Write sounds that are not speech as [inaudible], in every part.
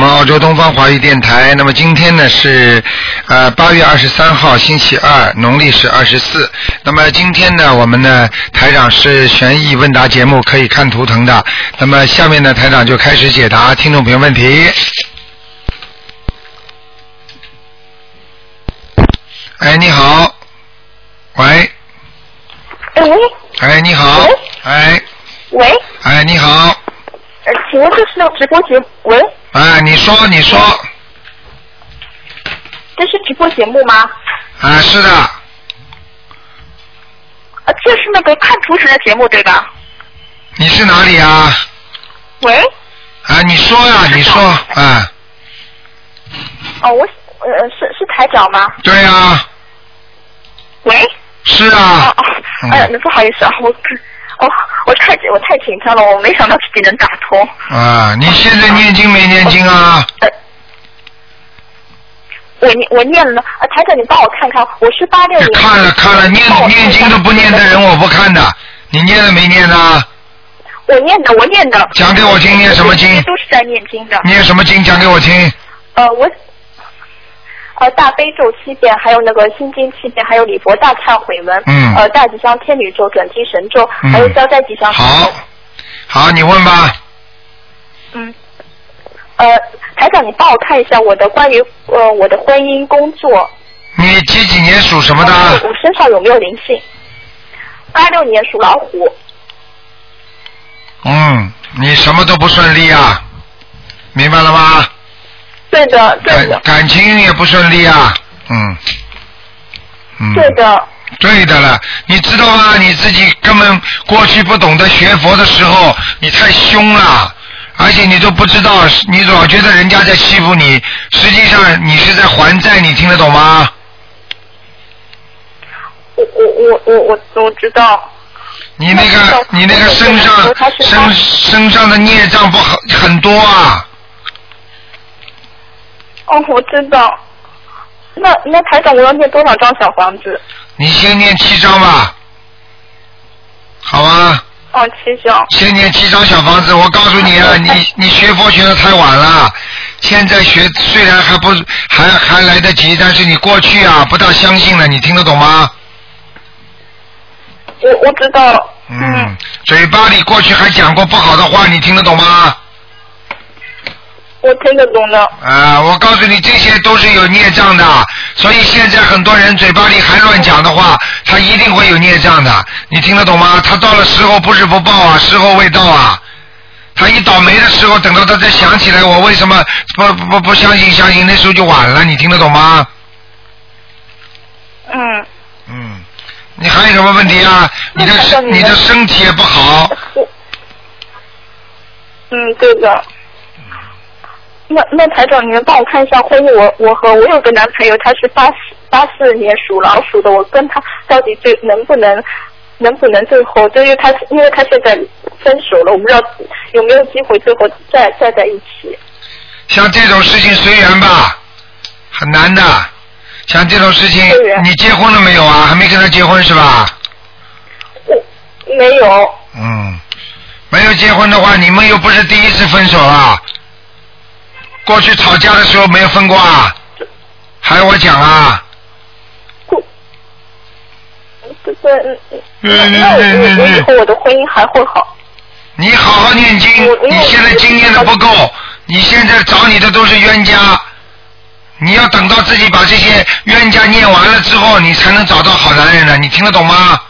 我们澳洲东方华语电台。那么今天呢是呃八月二十三号星期二，农历是二十四。那么今天呢我们呢台长是悬疑问答节目，可以看图腾的。那么下面呢台长就开始解答听众朋友问题。哎，你好，喂，哎喂哎，你好喂，哎，喂，哎，你好，呃，请问这是那直播节目？喂，哎，你说，你说，这是直播节目吗？啊，是的，啊，这是那个看图腾的节目对吧？你是哪里啊？喂，啊，你说呀、你说，啊，哦，我呃是是台长吗？对呀、喂，是哦啊，哦，哎呀，那不好意思啊，我哦我太我太紧张了，我没想到自己能打通。啊，你现在念经没念经啊？呃，我念我念了，啊，台长你帮我看看，我是八六年。看了看了，念看念经都不念的人我不看的，你念了没念呢？我念的，我念的。讲给我听念什么经都是在念经的。念什么经讲给我听？呃，我呃大悲咒七遍，还有那个心经七遍，还有礼佛大忏悔文，嗯呃大吉祥天女咒、准提神咒，嗯还有消灾吉祥神好。，好，你问吧。嗯。呃，台长，你帮我看一下我的关于呃我的婚姻、工作，你几几年属什么的？呃我身上有没有灵性？八六年属老虎，嗯，你什么都不顺利啊，明白了吗？对的，对的，感情也不顺利啊，嗯，嗯，对的，对的了，你知道吗？你自己根本过去不懂得学佛的时候，你太凶了，而且你都不知道，你老觉得人家在欺负你，实际上你是在还债，你听得懂吗？我我我我我我知道。你那个你那个身上身身上的孽障不很很多啊，哦，我知道。那那台长，我要念多少张小房子？你先念七张吧，好吗？哦，七张。先念七张小房子，我告诉你啊，你 [laughs] 你学佛学的太晚了，现在学虽然还不还还来得及，但是你过去啊不大相信了，你听得懂吗？我我知道。嗯，嘴巴里过去还讲过不好的话，你听得懂吗？我听得懂的。啊，我告诉你，这些都是有孽障的，所以现在很多人嘴巴里还乱讲的话，他一定会有孽障的，你听得懂吗？他到了时候不是不报啊，时候未到啊。他一倒霉的时候，等到他再想起来，我为什么不不不不相信相信，那时候就晚了，你听得懂吗？嗯。嗯，你还有什么问题啊？你的身你的身体也不好，嗯，对的。那那台长，你能帮我看一下婚姻？我我和我有个男朋友，他是八四八四年属老鼠的，我跟他到底最能不能能不能最后？就因为他因为他现在分手了，我不知道有没有机会最后再再在一起。像这种事情随缘吧，很难的。像这种事情，你结婚了没有啊？还没跟他结婚是吧？我没有。嗯，没有结婚的话，你们又不是第一次分手啊。过去吵架的时候没有分过啊？还要我讲啊？这个嗯那那我我以后我的婚姻还会好。你好好念经，你现在经验的不够，你现在找你的都是冤家，你要等到自己把这些冤家念完了之后，你才能找到好男人的，你听得懂吗？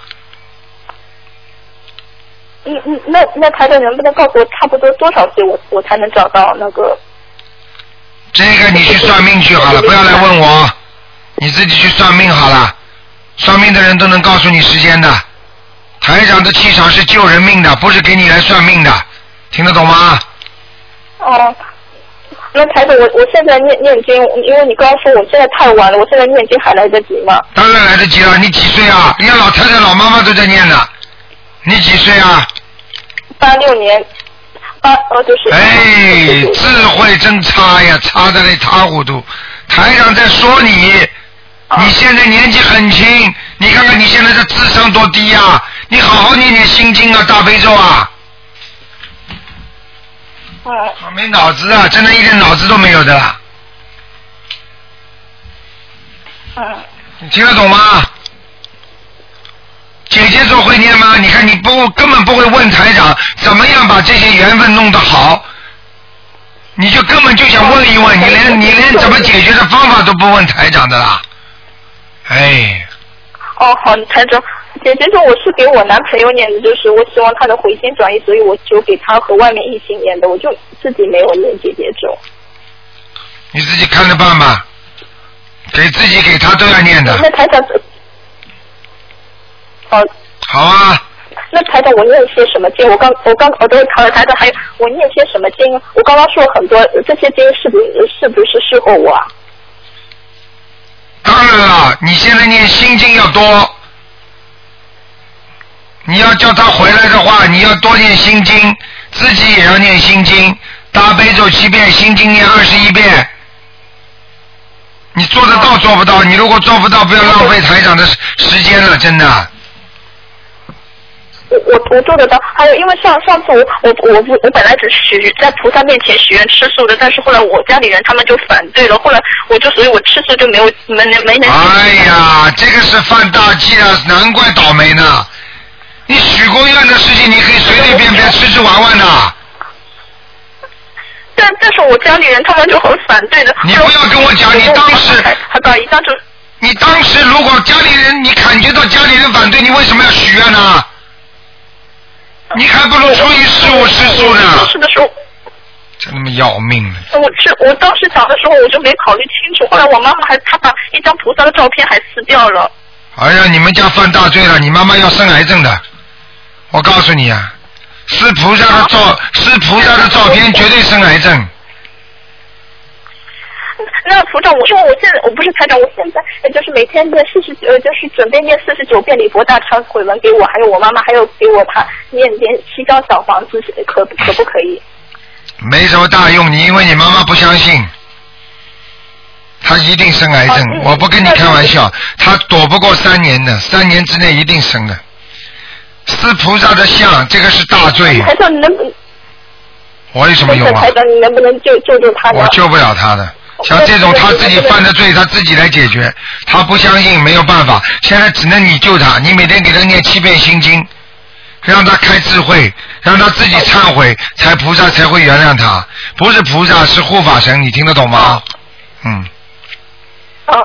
嗯嗯，那那台长能不能告诉我差不多多少岁我我才能找到那个？这个你去算命去好了，不要来问我，你自己去算命好了。算命的人都能告诉你时间的。台长的气场是救人命的，不是给你来算命的，听得懂吗？哦，那台长，我我现在念念经，因为你刚刚说我现在太晚了，我现在念经还来得及吗？当然来得及了，你几岁啊？人家老太太、老妈妈都在念呢。你几岁啊？八六年，哎，智慧真差呀，差的一塌糊涂。台长在说你，你现在年纪很轻，你看看你现在的智商多低呀、你好好念念心经啊，大悲咒啊。嗯他没脑子啊，真的一点脑子都没有的啦。嗯，你听得懂吗？姐姐做会念吗？你看你不根本不会问台长怎么样把这些缘分弄得好，你就根本就想问一问，你连你连怎么解决的方法都不问台长的啦。哎，哦好，台长，姐姐说我是给我男朋友念的，就是我希望他的回心转意，所以我就给他和外面异性念的，我就自己没有念姐姐咒。你自己看着办吧，给自己给他都要念的，那台长，哦，好啊。那台长我念些什么经？我刚我刚我都考了台长，还有我念些什么经？我刚刚说了很多，这些经是不是是不是适合我啊？当然了，你现在念心经要多，你要叫他回来的话，你要多念心经，自己也要念心经，大悲咒七遍，心经念二十一遍。你做得到做不到？你如果做不到，不要浪费台长的时时间了，真的。我我我做得到，还有因为上上次我我我不我本来只许在菩萨面前许愿吃素的，但是后来我家里人他们就反对了，后来我就所以我吃素就没有没能没能。哎呀，这个是犯大忌啊，难怪倒霉呢。你许过愿的事情，你可以随随便便吃吃玩玩的。[laughs] 但但是我家里人他们就很反对的。你不要跟我讲，你当时还还把一张就你当时如果家里人，你感觉到家里人反对，你为什么要许愿呢？[laughs] 你还不如初一十五吃素呢，吃的时候，真他妈要命了！我是我当时讲的时候我就没考虑清楚，后来我妈妈还她把一张菩萨的照片还撕掉了。哎呀，你们家犯大罪了，你妈妈要生癌症的，我告诉你啊，撕菩萨的照，撕菩萨的照片绝对生癌症。那组长，我说我现在我不是台长，我现在呃就是每天念四十呃，就是准备念四十九遍礼佛大忏悔文给我，还有我妈妈，还有给我他念念七张小房子，可可不可以？没什么大用，你因为你妈妈不相信，她一定生癌症，我不跟你开玩笑，她躲不过三年的，三年之内一定生的。撕菩萨的像，这个是大罪，台长，你能不我有什么用啊台？长，你能不能救救救他我？救不了他的。像这种他自己犯的罪，他自己来解决。他不相信，没有办法。现在只能你救他，你每天给他念七遍心经，让他开智慧，让他自己忏悔，才菩萨才会原谅他。不是菩萨，是护法神，你听得懂吗？嗯，啊，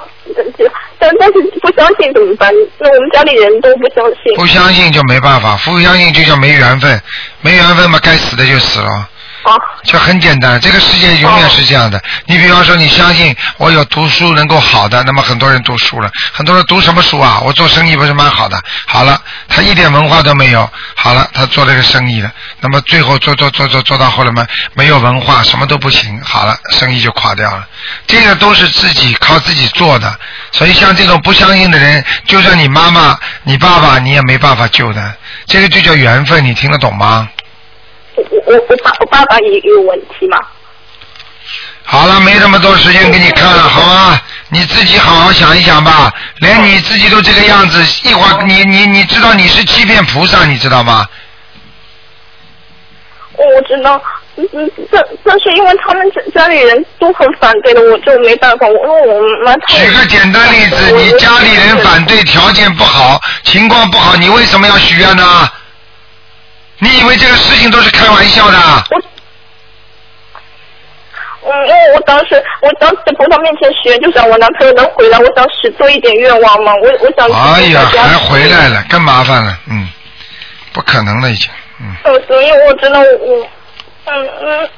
但但是不相信怎么办？那我们家里人都不相信。不相信就没办法，不相信就叫没缘分，没缘分嘛，该死的就死了。啊，就很简单，这个世界永远是这样的。你比方说，你相信我有读书能够好的，那么很多人读书了，很多人读什么书啊？我做生意不是蛮好的？好了，他一点文化都没有，好了，他做这个生意了，那么最后做做做做做到后来嘛，没有文化，什么都不行，好了，生意就垮掉了。这个都是自己靠自己做的，所以像这种不相信的人，就算你妈妈、你爸爸，你也没办法救的。这个就叫缘分，你听得懂吗？我我我爸我爸爸也有问题嘛？好了，没这么多时间给你看了，好吗？你自己好好想一想吧。连你自己都这个样子，一会儿你你你知道你是欺骗菩萨，你知道吗？我知道，嗯嗯，但但是因为他们家家里人都很反对的，我就没办法。我因为我妈太举个简单例子，你家里人反对，条件不好，情况不好，你为什么要许愿呢？你以为这个事情都是开玩笑的？我，嗯，因为我当时我当时在菩萨面前许，就想我男朋友能回来，我想许多一点愿望嘛，我我想。哎呀，还回来了，更麻烦了，嗯，不可能了已经，嗯，呃，所以我真的我，嗯嗯。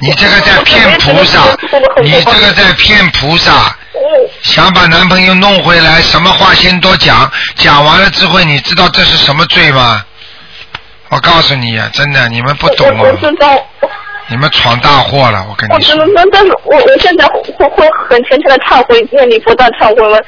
你这个在骗菩萨，你这个在骗菩萨。想把男朋友弄回来，什么话先多讲，讲完了之后，你知道这是什么罪吗？我告诉你呀、真的，你们不懂我我啊，知道，你们闯大祸了，我跟你说我我我现在会会很虔诚的忏悔，念礼佛大忏悔文。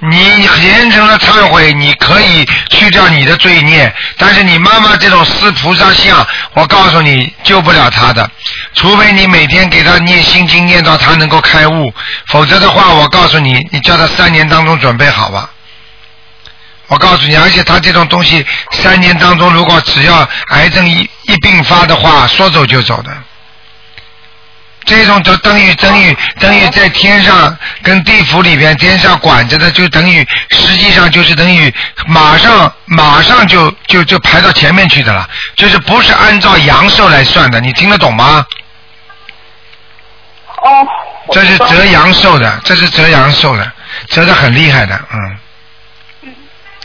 你虔诚的忏悔，你可以去掉你的罪孽，但是你妈妈这种撕菩萨像，我告诉你救不了她的，除非你每天给她念心经，念到她能够开悟，否则的话，我告诉你，你叫她三年当中准备好吧。我告诉你，而且他这种东西，三年当中如果只要癌症一一并发的话，说走就走的。这种就等于等于等于在天上跟地府里边，天上管着的，就等于实际上就是等于马上马上就就就排到前面去的了，就是不是按照阳寿来算的，你听得懂吗？哦。这是折阳寿的，这是折阳寿的，折的很厉害的，嗯。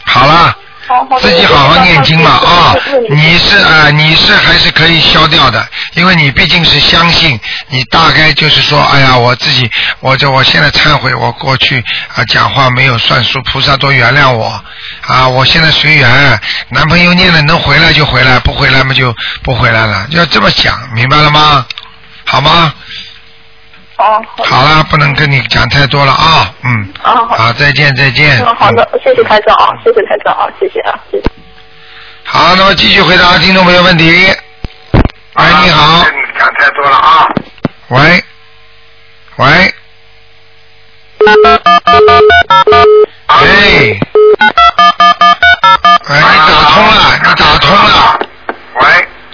好了。自己好好念经嘛啊！你是啊，你是还是可以消掉的，因为你毕竟是相信，你大概就是说，哎呀，我自己，我这我现在忏悔，我过去啊讲话没有算数，菩萨多原谅我啊！我现在随缘，男朋友念了能回来就回来，不回来嘛就不回来了，要这么想，明白了吗？好吗？哦，好了，不能跟你讲太多了啊，嗯，啊好，再见再见。嗯，好的，谢谢台长啊，谢谢台长啊，谢谢啊，谢谢。好，那么继续回答听众朋友问题。喂，你好。跟你讲太多了啊。喂，喂。喂。喂，你打通了，你打通了。喂。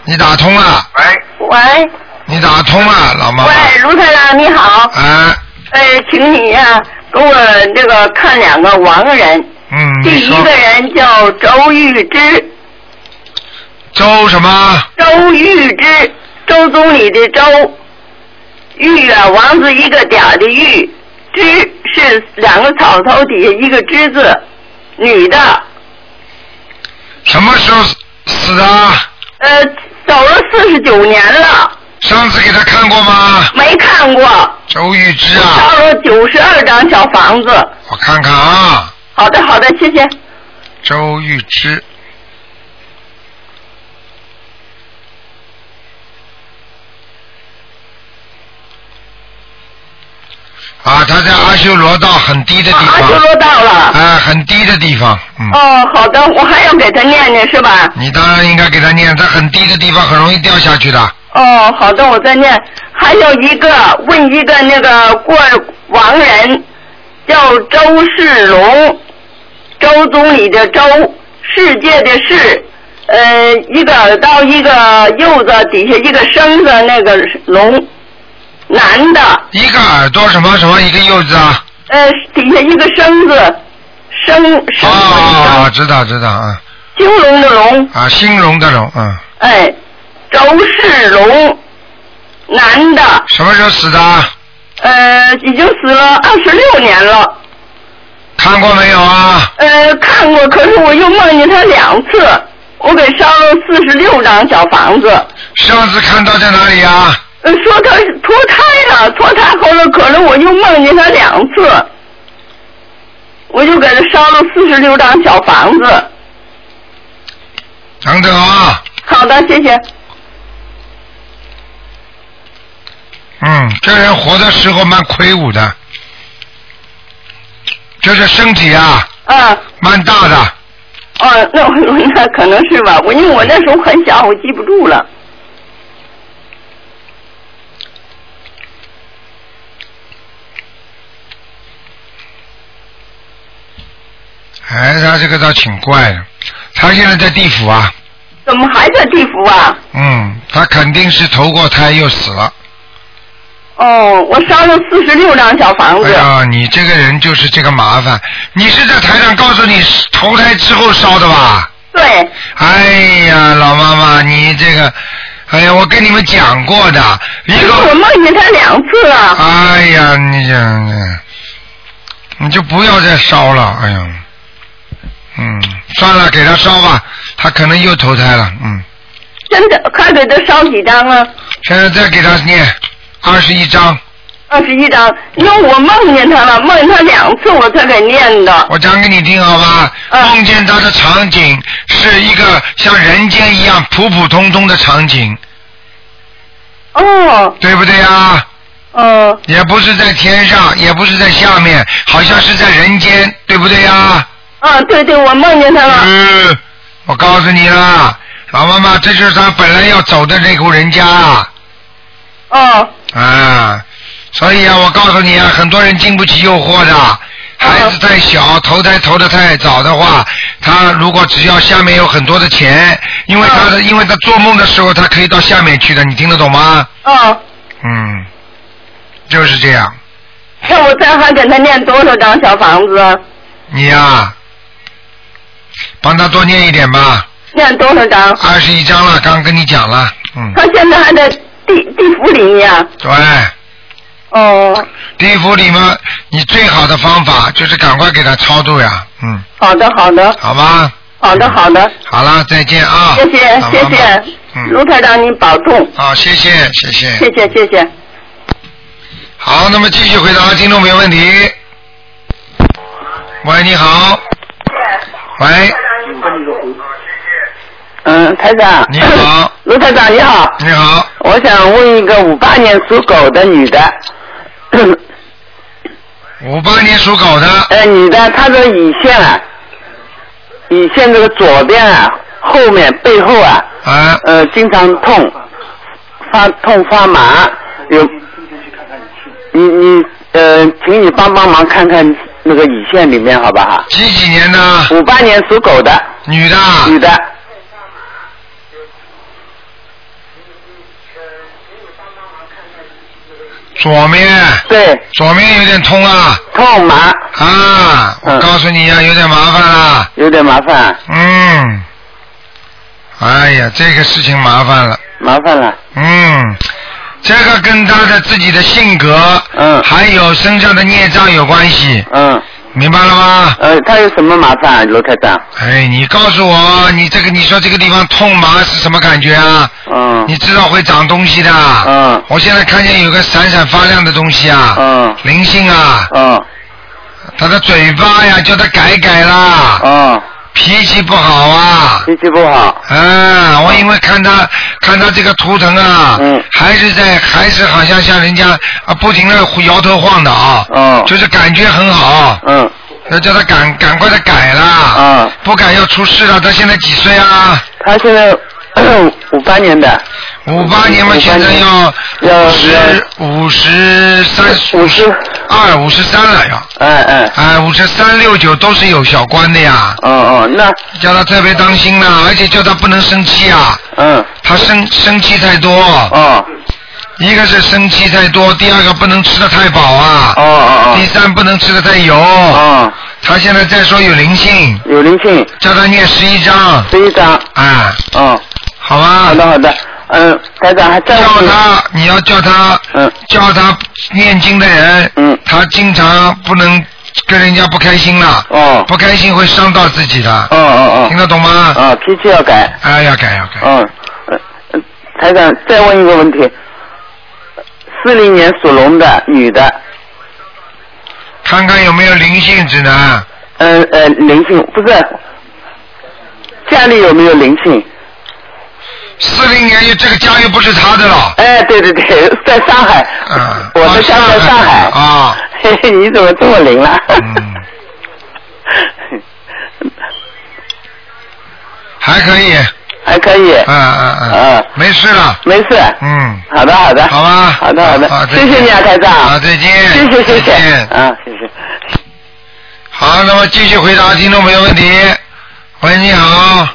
你打通了。喂。喂。你打通了，老妈。喂，卢太郎你好。哎。哎，请你呀，给我这个看两个亡人。嗯。第一个人叫周玉芝。周什么？周玉芝，周总理的周。玉啊，王字一个点的玉，芝是两个草头底下一个芝字，女的。什么时候死的？呃，走了四十九年了。上次给他看过吗？没看过。周玉芝啊。烧了九十二张小房子。我看看啊。好的，好的，谢谢。周玉芝。啊，他在阿修罗道很低的地方。阿修罗道了。啊，很低的地方。嗯。哦，好的，我还要给他念念是吧？你当然应该给他念，他很低的地方很容易掉下去的。哦，好的，我在念。还有一个问一个那个过亡人，叫周世龙，周总理的周，世界的世，呃，一个耳刀一个柚子底下一个生字那个龙。男的，一个耳朵什么什么一个柚子啊？呃，底下一个生字，生生。哦，知道知道啊。兴隆的隆。啊，兴隆的隆，啊。哎，周世龙，男的。什么时候死的？呃，已经死了二十六年了。看过没有啊？呃，看过，可是我又梦见他两次，我给烧了四十六张小房子。上次看到在哪里呀？说他脱胎了，脱胎后了，可能我又梦见他两次，我就给他烧了四十六张小房子。等等啊！好的，谢谢。嗯，这人活的时候蛮魁梧的，就是身体啊，啊，蛮大的。哦，那我那可能是吧，我因为我那时候很小，我记不住了。哎，他这个倒挺怪的，他现在在地府啊。怎么还在地府啊？嗯，他肯定是投过胎又死了。哦，我烧了四十六张小房子。哎呀，你这个人就是这个麻烦。你是在台上告诉你投胎之后烧的吧？对。哎呀，老妈妈，你这个，哎呀，我跟你们讲过的。一个。我梦见他两次了。哎呀，你讲，你就不要再烧了，哎呀。嗯，算了，给他烧吧，他可能又投胎了，嗯。真的，快给他烧几张啊？现在再给他念二十一张。二十一张，因为我梦见他了，梦见他两次，我才给念的。我讲给你听好吧？梦见他的场景是一个像人间一样普普通通的场景。哦。对不对呀？嗯。也不是在天上，也不是在下面，好像是在人间，对不对呀？啊，对对，我梦见他了。嗯，我告诉你了，老妈妈，这就是他本来要走的那户人家。哦。啊，所以啊，我告诉你啊，很多人经不起诱惑的，孩子太小，投胎投的太早的话，他如果只要下面有很多的钱，因为他的，因为他做梦的时候，他可以到下面去的，你听得懂吗？哦，嗯，就是这样。那 [laughs] 我再还给他念多少张小房子？你呀、帮他多念一点吧，念多少张？二十一张了，刚跟你讲了，嗯，他现在还在地地府里呀。对，哦，地府里面你最好的方法就是赶快给他超度呀，嗯，好的，好的，好吧，好的，好的，好了，再见啊，谢谢，谢谢，嗯，卢台长您保重，好，谢谢，谢谢，谢谢，谢谢。好，那么继续回答听众朋友问题。喂，你好。喂，嗯，台长。你好。[coughs] 卢台长你好，你好，我想问一个五八年属狗的女的，[coughs] 五八年属狗的，呃，女的，她的胰腺啊，胰腺这个左边啊，后面背后啊，啊，呃，经常痛，发痛发麻，有，你你呃，请你帮帮忙看看那个胰腺里面好不好？几几年的？五八年属狗的女的。女的，左面，对，左面有点痛啊。痛麻，啊！我嗯告诉你呀、有点麻烦啊。有点麻烦，嗯。哎呀，这个事情麻烦了。麻烦了，嗯，这个跟他的自己的性格，嗯。还有身上的孽障有关系，嗯，明白了吗？呃，他有什么麻烦啊，罗台长？哎，你告诉我，你这个你说这个地方痛麻是什么感觉啊？嗯你知道会长东西的。嗯我现在看见有个闪闪发亮的东西啊。嗯灵性啊，嗯他的嘴巴呀，叫他改改啦，嗯，脾气不好啊。脾气不好，啊，我因为看他看他这个图腾啊，嗯。还是在还是好像像人家啊不停的摇头晃脑，嗯。就是感觉很好，嗯。要叫他赶赶快的改啦，嗯，不改要出事了。他现在几岁啊？他现在 [coughs] 五八年的，五八年嘛，现在要要。五十五十三五十二五十三了要，哎哎，哎，五十三六九都是有小关的呀，哦哦，那。叫他特别当心啦，而且叫他不能生气啊，嗯。他生生气太多，哦。一个是生气太多，第二个不能吃的太饱啊，哦哦第三不能吃的太油。哦。哦，他现在在说有灵性，有灵性，叫他念十一章，十一章，啊，嗯，好吧。好？的好的，嗯，台长还在叫他，你要叫他，嗯。叫他念经的人，嗯。他经常不能跟人家不开心了，哦。不开心会伤到自己的，哦哦哦。听得懂吗？哦，啊，脾气要改，啊，要改要改，嗯，呃呃台长再问一个问题，四零年属龙的女的，看看有没有灵性指南。嗯呃灵性不是，家里有没有灵性？四零年这个家又不是他的了，哎，对对对，在上海，嗯，我的家在上海。啊，嘿 [laughs] 嘿，你怎么这么灵了？嗯，[laughs] 还可以，还可以。嗯嗯嗯嗯，没事了，没事。嗯，好的好的。好吧好的好的好，谢谢你啊，台长。啊再见谢谢谢谢。啊，谢谢。好，那么继续回答听众朋友问题。喂，你好，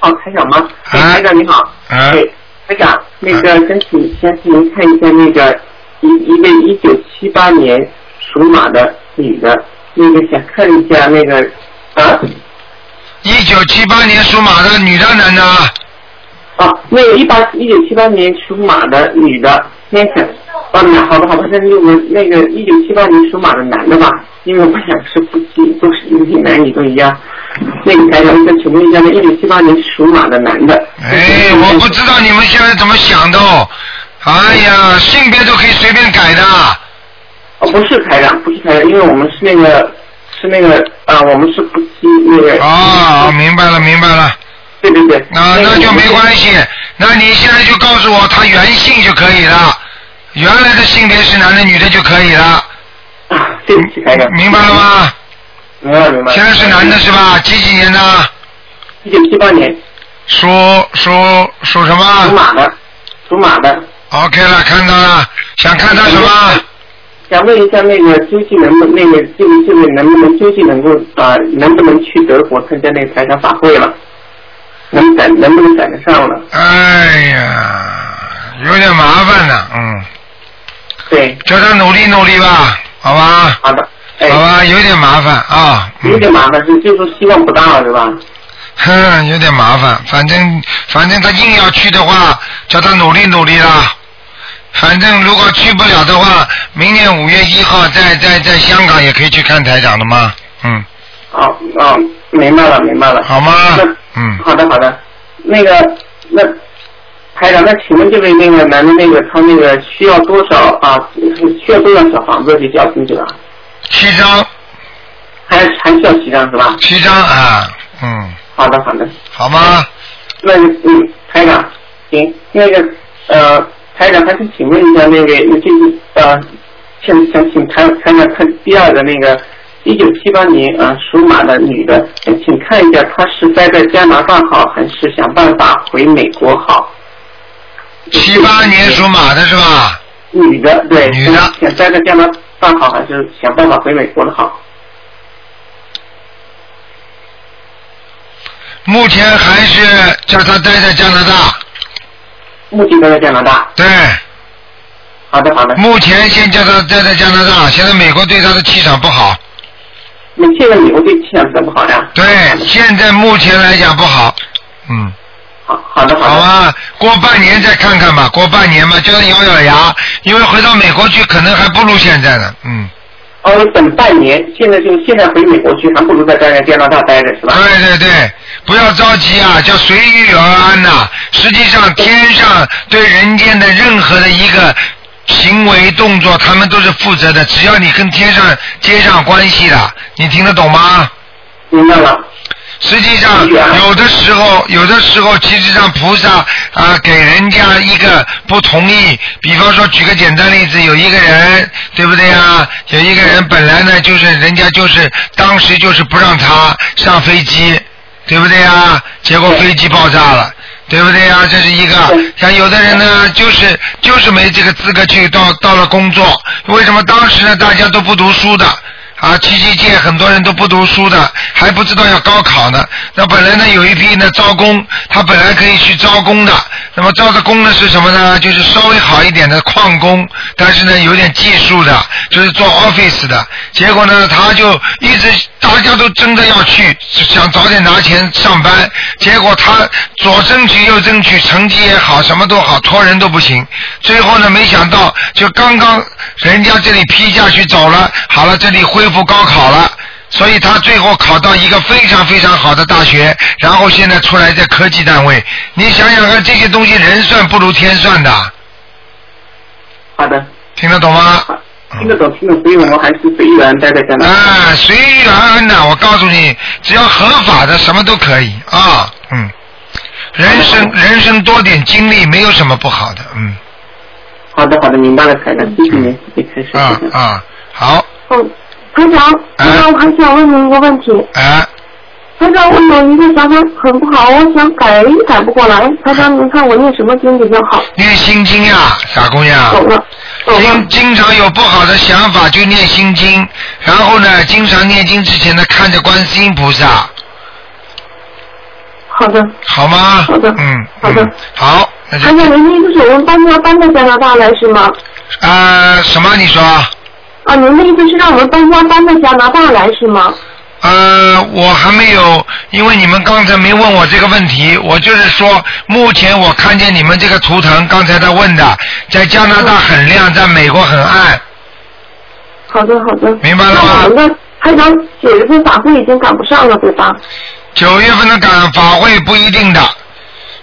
哦，台长吗？哎，啊台长你好。啊哎，台长，那个先请先请您看一下那个一一位一九七八年属马的女的，那个想看一下那个啊一九七八年属马的女的男的，啊那个一八一九七八年属马的女的，那想啊那好的好的，那那个那个一九七八年属马的男的吧，因为我想是夫妻，都是男女都一样。那个台长，再请问一下，那一九七八年属马的男的。哎，我不知道你们现在怎么想的哦。哎呀，性别都可以随便改的。哦，不是台长，不是台长，因为我们是那个是那个啊，我们是夫妻那个。哦，明白了，明白了。对对对。那那就没关系，那你现在就告诉我他原姓就可以了，原来的性别是男的女的就可以了，啊，对不起，台长。明白了？吗？现在是男的是吧？几几年的？一九七八年属属属什么属马的，属马的。？OK 了，看到了，想看他什么？想问一下那个究竟能不那个这个这个能不能究竟能够啊、能不能去德国参加那个财产法会了？能赶能不能赶得上了？哎呀，有点麻烦呢，嗯，对，叫他努力努力吧，好吧，好的，哎，好吧，有点麻烦啊，嗯有点麻烦，是就是说希望不大了，是吧？哼，有点麻烦，反正反正他硬要去的话，叫他努力努力啦。反正如果去不了的话，明年五月一号在在在香港也可以去看台长的嘛？嗯，哦哦，明白了明白了。好吗？嗯，好的好的，那个那台长，那请问这位那个男的那个他那个需要多少啊？需要多少小房子去交进去了？七张，还还需要七张是吧？七张啊，嗯，好的好的，好吗？那个嗯，台长，行，那个呃，台长还是请问一下那个就是呃，想想请台台长看第二个那个一九七八年啊、呃属马的女的，呃请看一下她是待在加拿大好，还是想办法回美国好？七八年属马的是吧？女的，对，女的想待在加拿大好，还是想办法回美国的好？目前还是叫他待在加拿大。目前待在加拿大。对，好的，好的。目前先叫他待在加拿大，现在美国对他的气场不好。那现在美国对气场怎么不好呀？对，现在目前来讲不好。嗯，好，的，好的。好吧，过半年再看看吧，过半年嘛，叫他咬咬牙，因为回到美国去可能还不如现在呢。嗯，哦，等半年，现在就现在回美国去，还不如在待在加拿大待着，是吧？对对对，不要着急啊，叫随遇而安呐、实际上，天上对人间的任何的一个行为动作，他们都是负责的，只要你跟天上接上关系了，你听得懂吗？明白了。实际上，有的时候，有的时候，其实上菩萨啊，给人家一个不同意。比方说，举个简单例子，有一个人，对不对呀？有一个人本来呢，就是人家就是当时就是不让他上飞机，对不对呀？结果飞机爆炸了。对不对呀？这是一个，像有的人呢，就是就是没这个资格去到到了工作，为什么当时呢大家都不读书的？啊，七七届很多人都不读书的，还不知道要高考呢。那本来呢有一批呢招工，他本来可以去招工的。那么招的工呢是什么呢？就是稍微好一点的矿工，但是呢有点技术的，就是做 office 的。结果呢他就一直大家都争着要去，想早点拿钱上班。结果他左争取右争取，成绩也好，什么都好，托人都不行。最后呢没想到，就刚刚人家这里批下去走了，好了，这里恢复高考了。所以他最后考到一个非常非常好的大学，然后现在出来在科技单位。你想想看，这些东西人算不如天算的，好的，听得懂吗？听得懂，听得懂，所以我们还是随遇而安，待在加拿大。啊，随遇而安的。我告诉你，只要合法的，什么都可以啊。嗯，人生人生多点经历，没有什么不好的。嗯，好的，好的，明白了，台长，谢谢您，谢谢开始。啊啊，好，嗯，台长，台长，我还想问您一个问题。啊，台长，我有一个想法很不好，我想改也改不过来。台长，您看我念什么经比较好？念心经呀，傻姑娘。懂了经。经常有不好的想法就念心经，然后呢，经常念经之前呢，看着观世音菩萨，好的，好吗？好的嗯，好的嗯好，那就台长，您的意思是我们搬家搬到加拿大来是吗？呃，什么？你说？啊，您的意思是让我们搬家搬到加拿大来是吗？呃，我还没有，因为你们刚才没问我这个问题，我就是说，目前我看见你们这个图腾，刚才他问的，在加拿大很亮，在美国很暗，好的，好的。明白了那吗我们的台长九月份法会已经赶不上了，对吧？九月份的赶法会不一定的，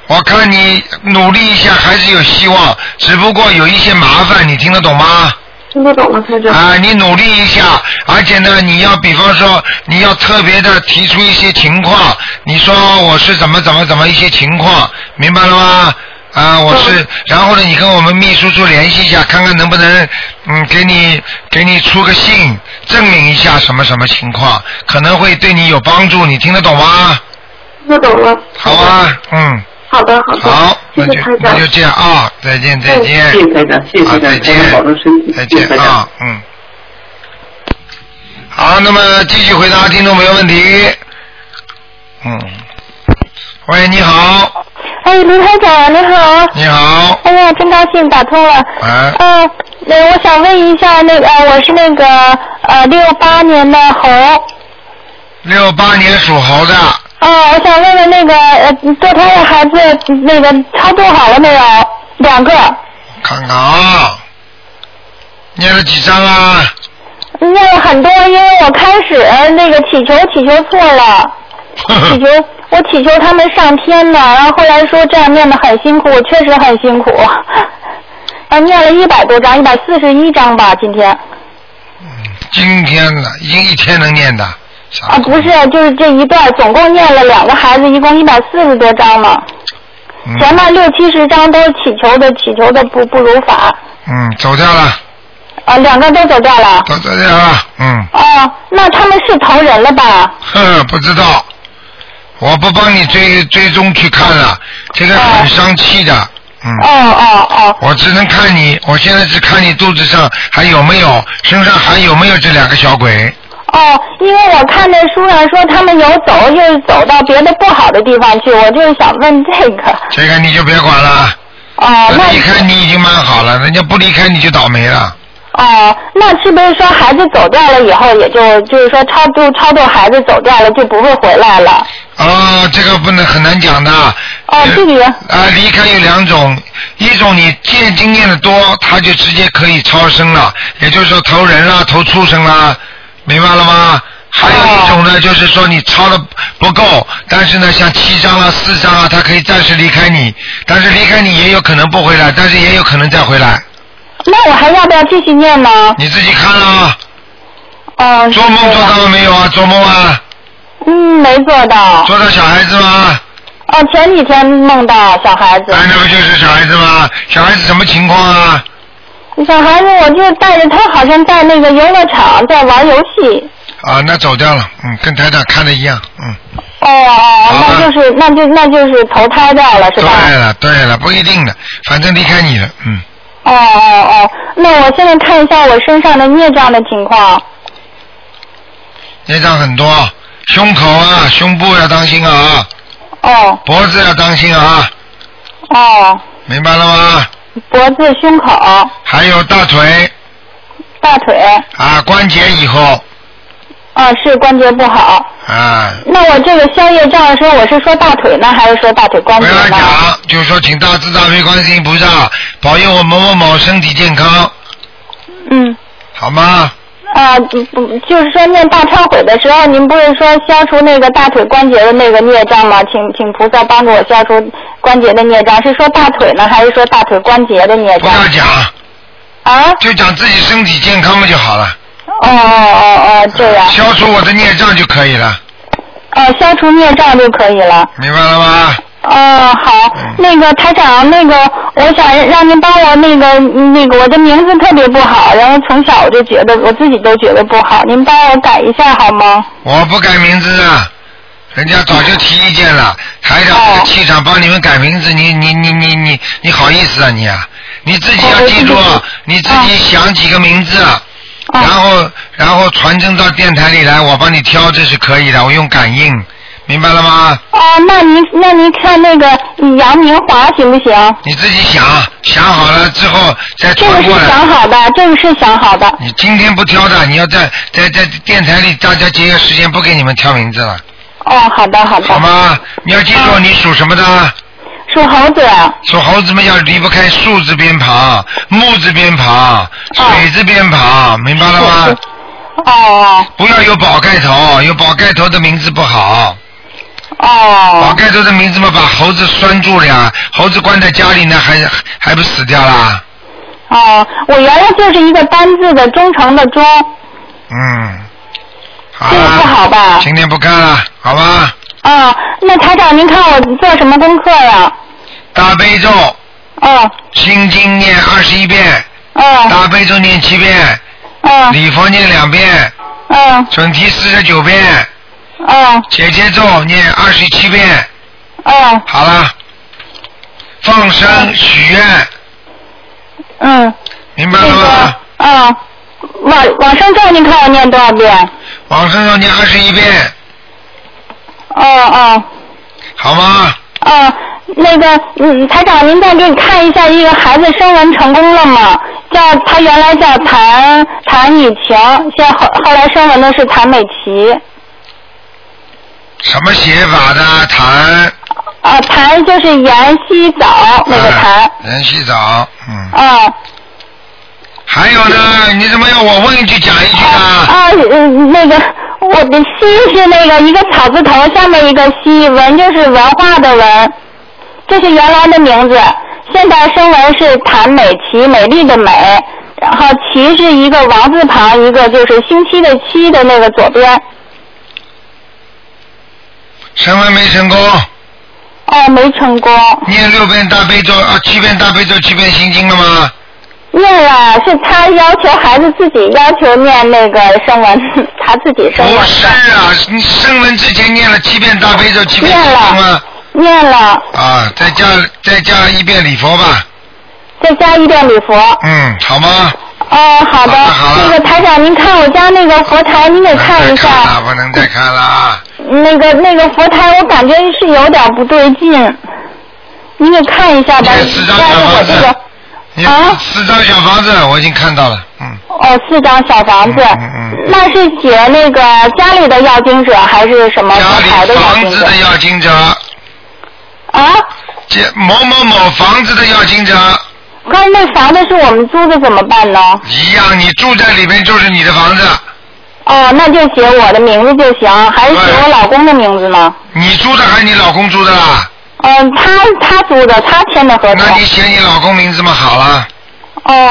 我看你努力一下还是有希望，只不过有一些麻烦，你听得懂吗？听得懂了，台长。啊，你努力一下，而且呢，你要比方说，你要特别的提出一些情况，你说我是怎么怎么怎么一些情况，明白了吗？啊，我是，然后呢，你跟我们秘书处联系一下，看看能不能，嗯，给你给你出个信，证明一下什么什么情况，可能会对你有帮助，你听得懂吗？听得懂了。好啊，嗯，好的，好的。好，谢那就谢台长那。就这样啊，再见再见，谢谢台长，谢谢啊再台长，台长保重身体，再谢谢台长见啊。，嗯。好，那么继续回答听众朋友问题。嗯，喂，你好，哎，卢台长，你好。你好，哎呀，真高兴打通了。哎，嗯，那我想问一下，那个呃我是那个呃六八年的猴，六八年属猴的，啊，我想问问那个呃堕胎的孩子那个超度好了没有？两个，看看啊，念了几张啊？念了很多，因为我开始呃那个祈求祈求错了，[laughs] 祈求我祈求他们上天呢，然后后来说这样念的很辛苦，我确实很辛苦，啊，[laughs] 念了一百多张，一百四十一张吧，今天。今天呢，已经一天能念的。傻啊，不是，就是这一段，总共念了两个孩子，一共一百四十多章嘛。嗯前面六七十章都是祈求的，祈求的不不如法。嗯，走掉了，啊，两个都走掉了。都走掉了，嗯，哦，那他们是投人了吧？哼，不知道，我不帮你追追踪去看了，这个很伤气的，嗯。哦哦哦，我只能看你，我现在只看你肚子上还有没有，身上还有没有这两个小鬼。哦，因为我看那书上说他们有走，就是走到别的不好的地方去，我就是想问这个。这个你就别管了，哦，那离开你已经蛮好了，人家不离开你就倒霉了。哦，那是不是说孩子走掉了以后，也就就是说超度超度孩子走掉了就不会回来了？啊，这个不能很难讲的。哦，弟弟啊，离开有两种，一种你见经验的多，他就直接可以超生了，也就是说投人啦，投畜生啦，明白了吗？还有一种呢，就是说你抄的不够，但是呢，像七张啊、四张啊，他可以暂时离开你，但是离开你也有可能不回来，但是也有可能再回来，那我还要不要继续念呢？你自己看啊。哦，做梦做到了没有啊？做梦啊？嗯，没做到。做到小孩子吗？哦，前几天梦到小孩子。哎，那不就是小孩子吗？小孩子什么情况啊？小孩子，我就带着他，好像在那个游乐场在玩游戏。啊，那走掉了，嗯，跟台长看的一样，嗯。哦哦，那就是那就那就是投胎掉了是吧？对了对了，不一定的，反正离开你了，嗯。哦哦哦，那我现在看一下我身上的孽障的情况。孽障很多，胸口啊，胸部要当心啊，哦脖子要当心啊，哦，明白了吗？脖子、胸口、还有大腿大腿，啊，关节以后啊是关节不好。啊，那我这个消业障的时候，我是说大腿呢，还是说大腿关节不要？讲，就是说请大慈大悲观世音菩萨保佑我某某某身体健康，嗯。好吗？啊，不不，就是说念大忏悔的时候，您不是说消除那个大腿关节的那个孽障吗？请请菩萨帮助我消除关节的孽障，是说大腿呢，还是说大腿关节的孽障？不要讲，啊？就讲自己身体健康不就好了，哦哦哦，这样。消除我的孽障就可以了，哦，消除孽障就可以了。明白了吗？哦，好，那个台长，那个我想让您帮我那个那个我的名字特别不好，然后从小我就觉得我自己都觉得不好，您帮我改一下好吗？我不改名字啊，人家早就提意见了，台长这个气场帮你们改名字，你你你你你你好意思啊你啊？你自己要记住，你自己想几个名字，然后然后传真到电台里来，我帮你挑，这是可以的，我用感应，明白了吗？啊，那您那您看那个杨明华行不行？你自己想想好了之后再这个是传过来。想好的，这个是想好的。你今天不挑的，你要在在在电台里大家节约时间，不给你们挑名字了，哦，好的好的。好吗？你要记住，你属什么的？属猴子。属猴子们要离不开树字边旁、木字边旁、水字边旁，明白了吗？哦不要有宝盖头，有宝盖头的名字不好。哦。宝盖头的名字嘛，把猴子拴住了呀，猴子关在家里呢，还还不死掉啦？哦，我原来就是一个单字的忠诚的忠。嗯，好这个不好吧？今天不看了，好吧？啊，那台长，您看我做什么功课呀？大悲咒。哦。心经念二十一遍。哦。大悲咒念七遍。哦。礼佛念两遍。嗯。准提四十九遍。嗯。姐姐咒念二十七遍。嗯。好了。放生许愿，嗯。明白了吗？啊。往往生咒您看我念多少遍？往生咒念二十一遍，哦哦好吗？哦，那个嗯，台长您再给你看一下一个孩子生完成功了吗？叫他原来叫谭谭雨晴，现在后后来生完的是谭美琪。什么写法的谭？啊，谭就是延禧早那个谭。哎人洗澡，嗯。啊还有呢？你怎么要我问一句讲一句呢？啊，嗯，那个我的西是那个一个草字头下面一个西，文就是文化的文，这是原来的名字。现在声纹是谭美琪，美丽的美，然后琪是一个王字旁，一个就是星期的期的那个左边。升温没成功，哦，没成功。念六遍大悲咒啊，七遍大悲咒，七遍心经了吗？念了，是他要求孩子自己要求念那个声文，[laughs] 他自己声纹不是啊，你声文之前念了七遍大悲咒，七遍心经吗？念了，啊，再加再加一遍礼佛吧。再加一遍礼佛。嗯，好吗？哦，好的。那个台长，您看我家那个佛台，您给看一下。啊，不能再看了啊！那个那个佛台，我感觉是有点不对劲，你给看一下吧。四张小房子。你啊四张小房子，我已经看到了，嗯。哦，四张小房子，那是写那个家里的要经者还是什么家里的要经者房子的？要经者。啊？这某某某房子的要经者可是那房子是我们租的，怎么办呢？一样，你住在里面就是你的房子，哦，那就写我的名字就行，还是写我老公的名字呢？你租的还是你老公租的啦？嗯，他他租的，他签的合同。那你写你老公名字嘛，好了，哦，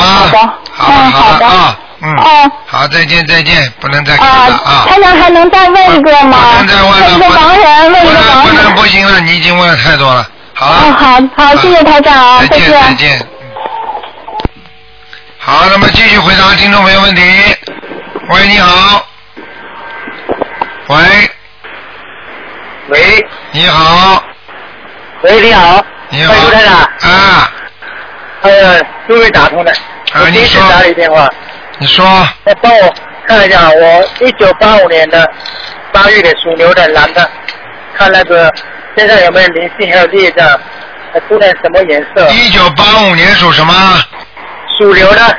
好的，好，嗯，好的。啊，嗯，哦，好，再见再见，不能再看了啊。台长还能再问一个吗？不能再问了，问一个盲人，问一个盲不能人。不行了，你已经问了太多了，好了。哦，好好，谢谢台长，再见再见。好，那么继续回答听众朋友问题。喂，你好。喂，喂，你好，喂，你好，你好。喂，卢台长，啊，呃，终于打通了，我第一次打你电话，你说。那帮我看一下，我一九八五年的八月的属牛的男的，看那个身上有没有灵性，还有裂障，还涂成什么颜色？一九八五年属什么？属牛的，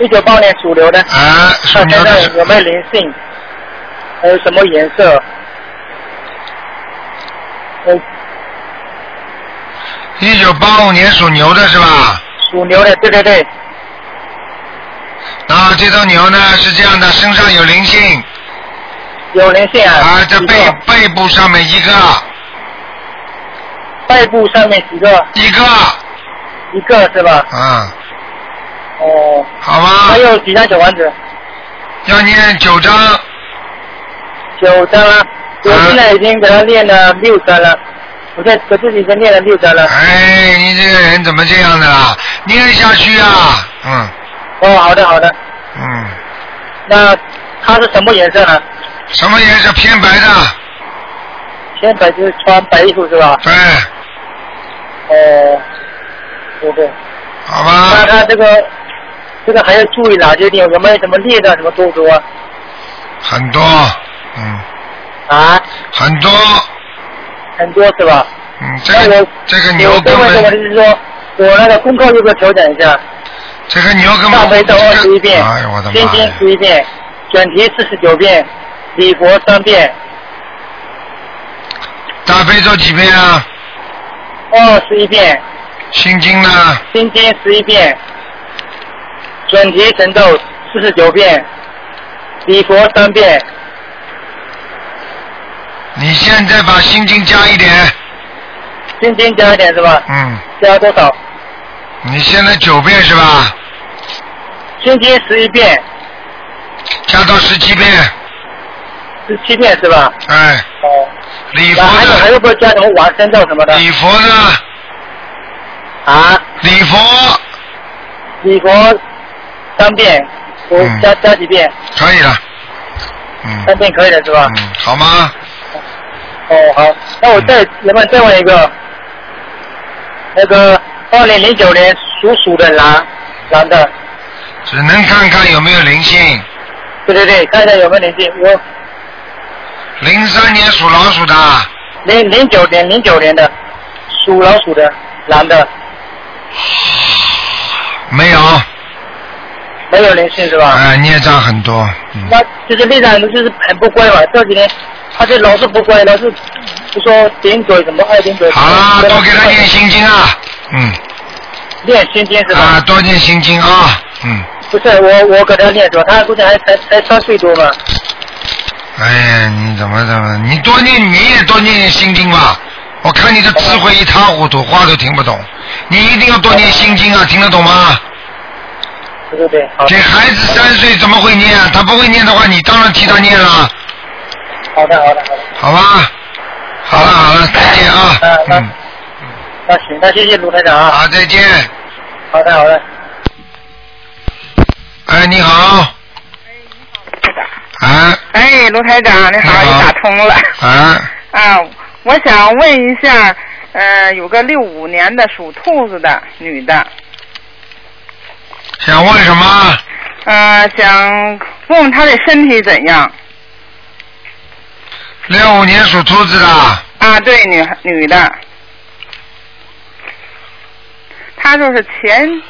一九八五年属牛的，啊，属牛的有没有灵性？还有什么颜色？呃，一九八五年属牛的是吧？属牛的，对对对，啊，这头牛呢是这样的，身上有灵性。有灵性啊。啊，在背背部上面一个。背部上面几个？一个。一个是吧？嗯，哦。好吧。还有几张小丸子？要念九张。九张啊！我现在已经给他念了六张了，我在我自己已经练了六张了。哎，你这个人怎么这样的啦？念下去啊，嗯哦，好的好的。嗯，那它是什么颜色呢？什么颜色？偏白的。偏白就是穿白衣服是吧？对。哦，对对。好吧。那他这个这个还要注意哪些地方？有没有什么裂的什么多不多啊？很多，嗯。啊？很多，很多是吧？嗯，这个这个牛我根再问一个问本，题是说，我那个功课有没有调整一下？这个牛根本。大悲咒二十一遍，哎呦我的妈心经！十一遍，准提四十九遍，礼佛三遍，大悲咒几遍啊？二十一遍，心经呢？心经十一遍，准提神咒四十九遍，礼佛三遍，你现在把心经加一点，心经加一点是吧？嗯，加多少？你现在九遍是吧？心经十一遍，加到十七遍，十七遍是吧？哎，哦。礼佛那还有还呢？有没有加什么往生咒什么的？礼佛呢？啊？礼佛礼佛三遍，我嗯加、加几遍？可以了，嗯三遍可以了是吧？嗯，好吗？哦，好，那我再能不能再问一个？那个二零零九年属鼠的男男的，只能看看有没有灵性。对对对，看一下有没有灵性。我零三年属老鼠的，零零九年零九年的属老鼠的男的，没有，没有灵性是吧？哎，孽障很多，嗯，那就是队长就是很不乖嘛，这几天他就老是不乖，老是就说顶嘴，怎么爱顶嘴。好啦，多给他念心经啊，嗯，念心经是吧？啊，多念心经啊，嗯，不是我我给他念是吧？他估计还才才三岁多嘛。哎呀，你怎么怎么，你多念你也多念念心经吧，我看你的智慧一塌糊涂，话都听不懂，你一定要多念心经啊，听得懂吗？对对对，好给孩子三岁怎么会念啊？他不会念的话，你当然替他念了，好的好的好的，好吧？好了好了，再见啊，啊那嗯，那行，那谢谢卢台长啊。好，再见。好的好的。哎，你好。哎，哎，卢台长，你好，你好你打通了。啊，啊，我想问一下，呃，有个六五年的属兔子的女的，想问什么？呃，想问问他的身体怎样？六五年属兔子的，啊，对，女女的，她就是前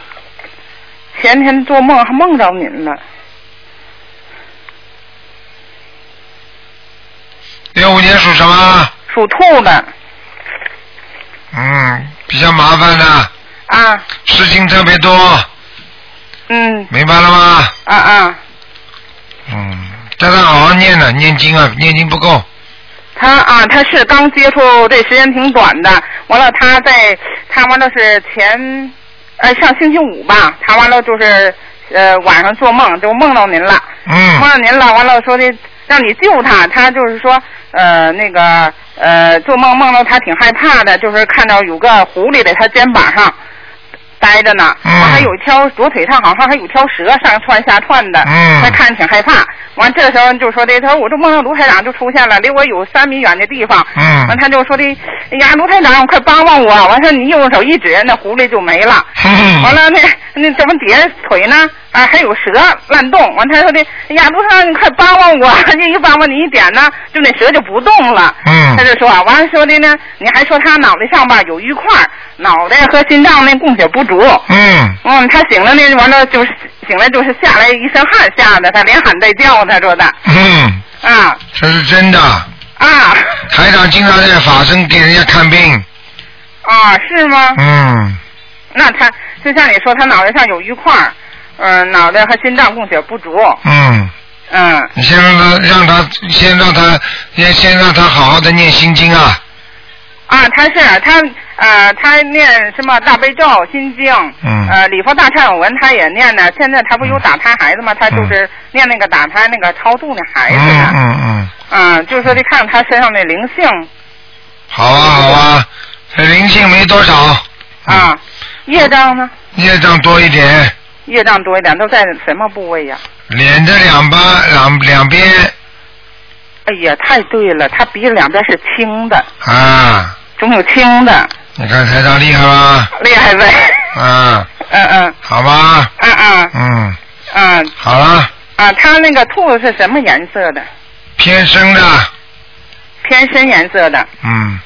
前天做梦还梦着您了，六五年属什么？属兔的。嗯，比较麻烦的，啊，事情特别多，嗯，明白了吗？啊啊，嗯，叫他好好念呢，念经啊，念经不够。他啊，他是刚接触这时间挺短的，完了他在他完了是前呃上星期五吧，他完了就是呃晚上做梦就梦到您了，嗯梦到您了，完了说的让你救他，他就是说呃那个呃做梦梦到他挺害怕的，就是看到有个狐狸在他肩膀上。待着呢，嗯完还有一条左腿上好像还有条蛇上窜下窜的，嗯他看着挺害怕。完这时候就说的，他说我这梦到卢台长就出现了，离我有三米远的地方。嗯完他就说的，哎呀，卢台长，快帮帮我！完事你用手一指，那狐狸就没了。嗯完了那那怎么底下腿呢？啊，还有蛇乱动。完他说的，哎呀，卢台长，你快帮帮我！这一帮帮你一点呢，就那蛇就不动了。嗯他就说，完了说的呢，你还说他脑袋上吧有一块，脑袋和心脏那供血不足。嗯，嗯，他醒了呢，完了就是醒来就是下来一身汗吓的，他连喊带叫，他说的嗯，啊这是真的。啊台长经常在法身给人家看病。啊，是吗？嗯，那他就像你说，他脑袋上有一块儿，嗯、脑袋和心脏供血不足，嗯，嗯你先让他让他先让他先先让他好好的念心经啊。啊，他是他呃，他念什么大悲咒、心经，嗯呃，礼佛大忏悔文他也念呢。现在他不有打胎孩子吗？他就是念那个打胎那个超度那孩子嗯呢。嗯嗯，嗯，就是说得看看他身上的灵性好啊好啊，这灵性没多少，啊，业障呢？业障多一点，业障多一点，都在什么部位呀？脸的两巴两两边哎呀，太对了，他鼻子两边是青的，啊，总有青的，你看台长厉害吧？厉害呗。嗯，嗯嗯好吧，嗯嗯嗯，嗯好了，啊，他那个兔子是什么颜色的？偏深的，偏深颜色的。嗯，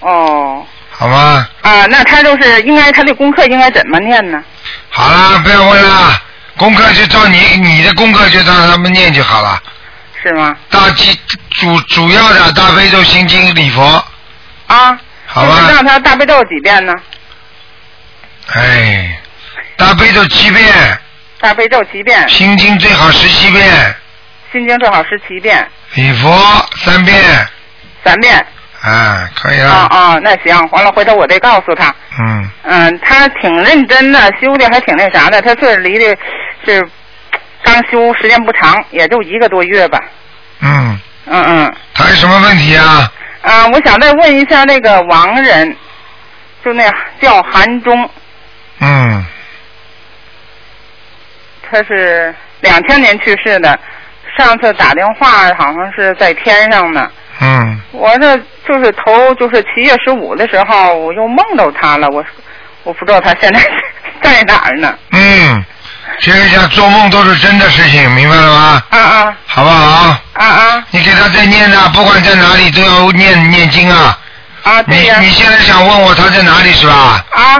哦。好吧，啊，那他就是应该他的功课应该怎么念呢？好了，不要问了，功课就照你你的功课就让他们念就好了。是吗？大基主主要的大悲咒心经礼佛，啊。好吧就是让他大悲咒几遍呢？哎，大悲咒七遍，大悲咒七遍，心经最好十七遍，心经最好十七遍，礼佛三遍，三遍。啊，可以了，啊啊，那行，完了回头我得告诉他。嗯，嗯，他挺认真的，修的还挺那啥的。他是离的是刚修时间不长，也就一个多月吧。嗯，嗯嗯。他有什么问题啊？啊，我想再问一下那个亡人，就那叫韩忠，嗯，他是两千年去世的。上次打电话好像是在天上呢。嗯，我这就是头就是七月十五的时候，我又梦到他了。我我不知道他现在 [laughs] 在哪儿呢。嗯，其实像做梦都是真的事情，明白了吗？啊啊好不好？啊啊你给他再念呐，不管在哪里都要念念经啊。啊！对呀。你你现在想问我他在哪里是吧？啊，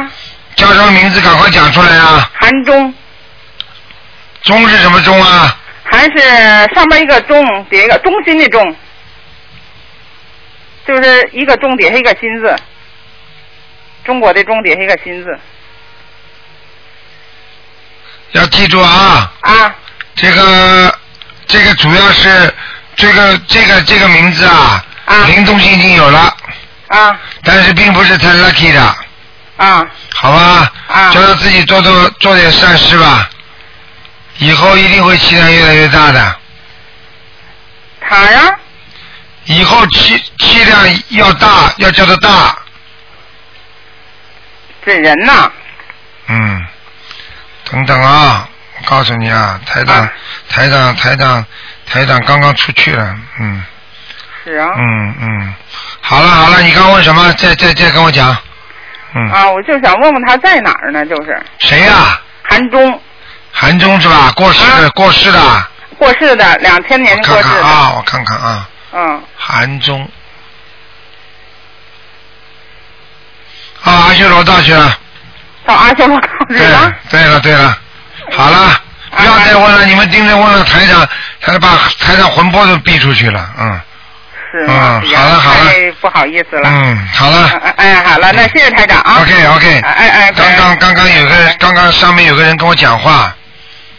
叫什么名字？赶快讲出来啊！韩中，中是什么中啊？韩是上面一个中，底下一个中心的中，就是一个中底下一个心字，中国的中底下一个心字要记住啊！啊这个这个主要是这个这个这个名字啊，啊。灵动性已经有了，啊。但是并不是太 lucky 的，啊。好吧？啊。叫他自己做做做点善事吧，以后一定会气量越来越大的，他呀？以后气气量要大，要叫他大，这人呐。嗯，等等啊，我告诉你啊，台长，啊台长，台长，台长刚刚出去了，嗯。是啊。嗯嗯，好了好了，你刚问什么？再再再跟我讲，嗯，啊，我就想问问他在哪儿呢？就是。谁呀、韩中。韩中是吧？过世的、啊过世的，过世的，两千年我过世的，看看啊，我看看啊，嗯。韩中，啊，阿修罗道去了。到阿修罗对了。对了对了，好了，不要再问了，你们盯着问了台长，他把台长魂魄都逼出去了，嗯是嗯好了好了不好意思了。嗯，好哎了哎哎，好了，那谢谢台长啊。，OK OK，哎哎，刚刚刚刚有个哎刚刚上面有个人跟我讲话，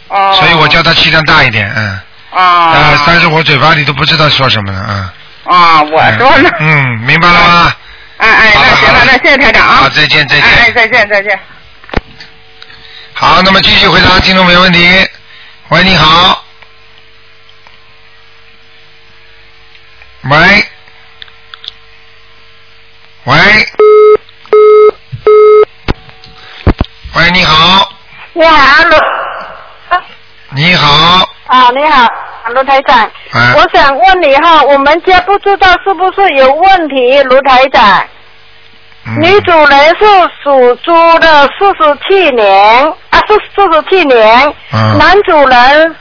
哦，所以我叫他气量大一点，嗯，啊呃，但是我嘴巴里都不知道说什么了，嗯。啊，我说呢。嗯，明白了吗？哎哎，那行了，那谢谢台长啊。好，再见再见。哎哎，再见再见。好，那么继续回答听众没问题。喂，你好。喂。喂。喂，你好，你好，卢你好，啊，你好，卢台长。哎我想问你哈，我们家不知道是不是有问题，卢台长。嗯女主人是属猪的，四十七年啊，是四十七年。嗯男主人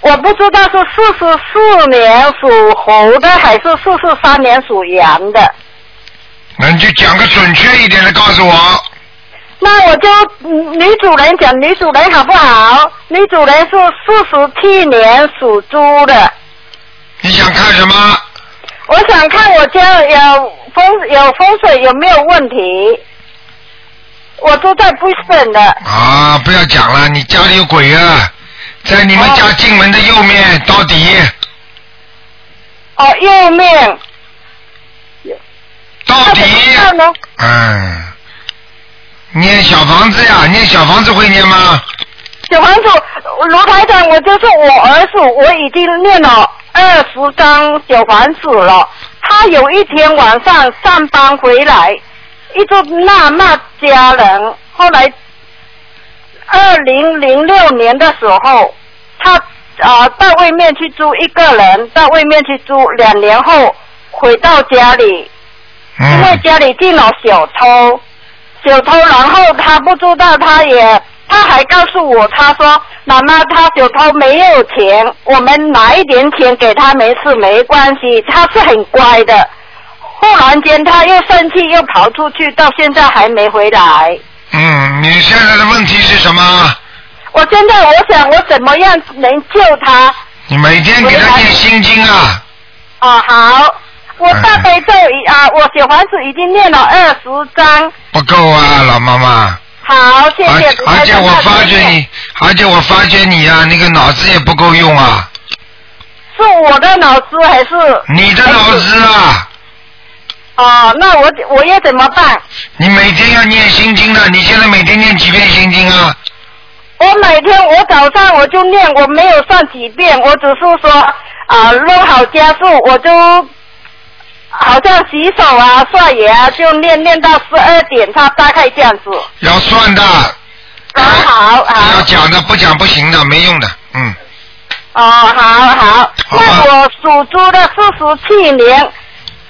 我不知道是四十四年属猴的，还是四十三年属羊的。那你就讲个准确一点的告诉我。那我就嗯女主人讲女主人好不好？女主人是四十七年属猪的。你想看什么？我想看我家有风有风水有没有问题。我住在不顺的，啊，不要讲了，你家里有鬼啊，在你们家进门的右面到底。哦，右面。到底，嗯，念小房子呀，念小房子会念吗？小房子，卢台长，我就是我儿子，我已经念了二十张小房子了。他有一天晚上上班回来，一直纳骂家人。后来，二零零六年的时候，他啊、呃到外面去租一个人，到外面去租，两年后回到家里，因为嗯，家里进了小偷，小偷，然后他不知道，他也，他还告诉我，他说妈妈，他小偷没有钱，我们拿一点钱给他没事没关系，他是很乖的。忽然间他又生气，又跑出去，到现在还没回来。嗯，你现在的问题是什么？我现在我想我怎么样能救他？你每天给他念心经啊，啊，好，我大悲咒已啊，我小房子已经念了二十章。不够啊，老妈妈。好，谢而谢。而且我发觉你，而且我发觉你呀、那个脑子也不够用啊，是我的脑子还是？你的脑子啊，哦，那我我要怎么办？你每天要念心经的，你现在每天念几遍心经啊？我每天我早上我就念，我没有算几遍，我只是说啊弄好家务，我就好像洗手啊、刷牙就念念到十二点，他大概这样子。要算的，好好要，讲的，不讲不行的，没用的，嗯。哦，好好。好那我属猪的四十七年，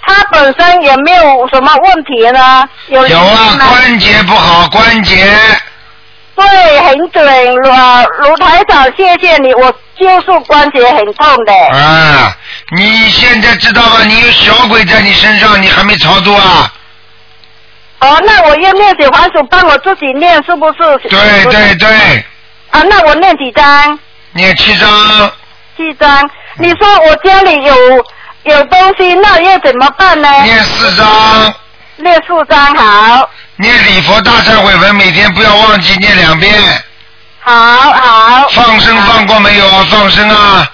他本身也没有什么问题呢？有有啊，关节不好，关节，对，很准，卢卢台长，谢谢你，我就是关节很痛的。啊，你现在知道吧？你有小鬼在你身上，你还没超度啊？哦，那我要念小黄鼠帮我自己念，是不是？对对对，啊，那我念几张？念七张。七张。你说我家里有有东西，那要怎么办呢？念四张。念四张好。念礼佛大忏悔文，每天不要忘记念两遍。好好。放生放过没有？放生啊。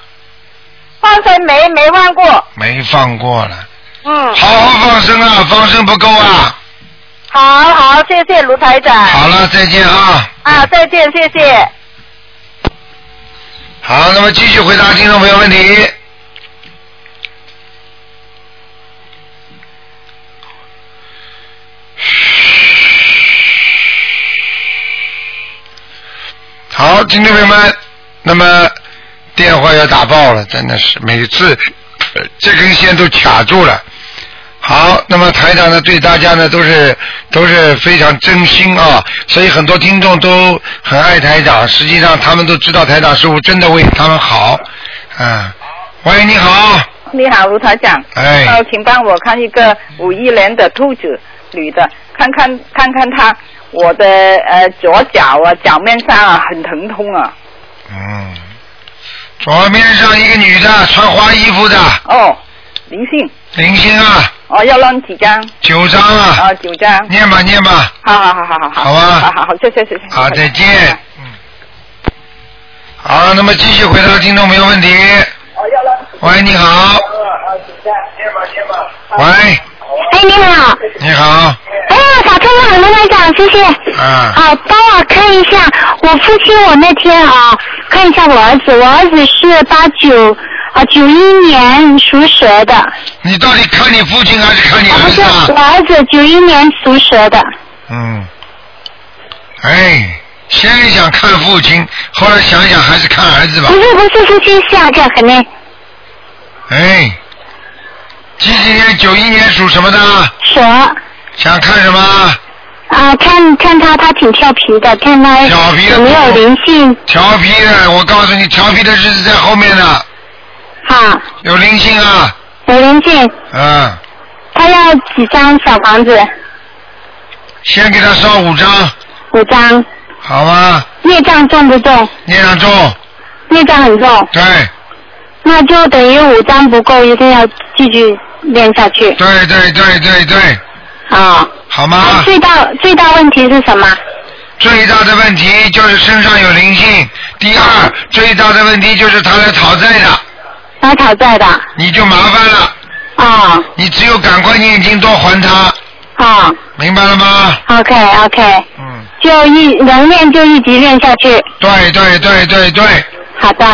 放生没没放过。没放过了。嗯。好好放生啊，放生不够啊。好好，谢谢卢台长。好了，再见啊。啊，再见，谢谢。好，那么继续回答听众朋友问题。好，听众朋友们，那么电话要打爆了，真的是每次呃这根线都卡住了。好，那么台长呢对大家呢都是都是非常真心啊，所以很多听众都很爱台长，实际上他们都知道台长师傅真的为他们好。嗯，喂，你好，你好，卢台长。哎呃，请帮我看一个五一年的兔子，女的，看看看看她，我的呃左脚啊，脚面上啊很疼痛啊。嗯，左面上一个女的穿花衣服的哦，灵性。灵性啊，哦，要弄几张？九张啊，啊，九张。念吧念吧，好好好好好好。好吧好好好，谢谢谢谢。好，再见。嗯，好，那么继续回答听众没有问题。喂，你好。喂，哎，你好。你好。哎呀，打通了，卢台长，谢谢。啊。好，帮我看一下，我父亲，我那天啊，看一下我儿子，我儿子是八九啊九一年属蛇的。你到底看你父亲还是看你儿不是，子啊？我儿子九一年属蛇的。嗯。哎，先想看父亲，后来想想还是看儿子吧不。是不是，父亲下这可能哎，几几年？九一年属什么的？蛇想看什么？啊，看看他他挺调皮的，看他调皮的有没有灵性调皮的，我告诉你，调皮的日子在后面呢，好，有灵性啊，有灵性，嗯，他要几张小房子？先给他烧五张，五张。好吗？孽障重不重？孽障重，孽障很重。对，那就等于五张不够，一定要继续练下去。对对对对对，啊。好吗？最大最大问题是什么？最大的问题就是身上有灵性，第二最大的问题就是他来讨债的，他讨债的。你就麻烦了。啊。你只有赶快念经多还他，啊。明白了吗？OK OK。嗯。就一能练就一直练下去。对对对对对，好的。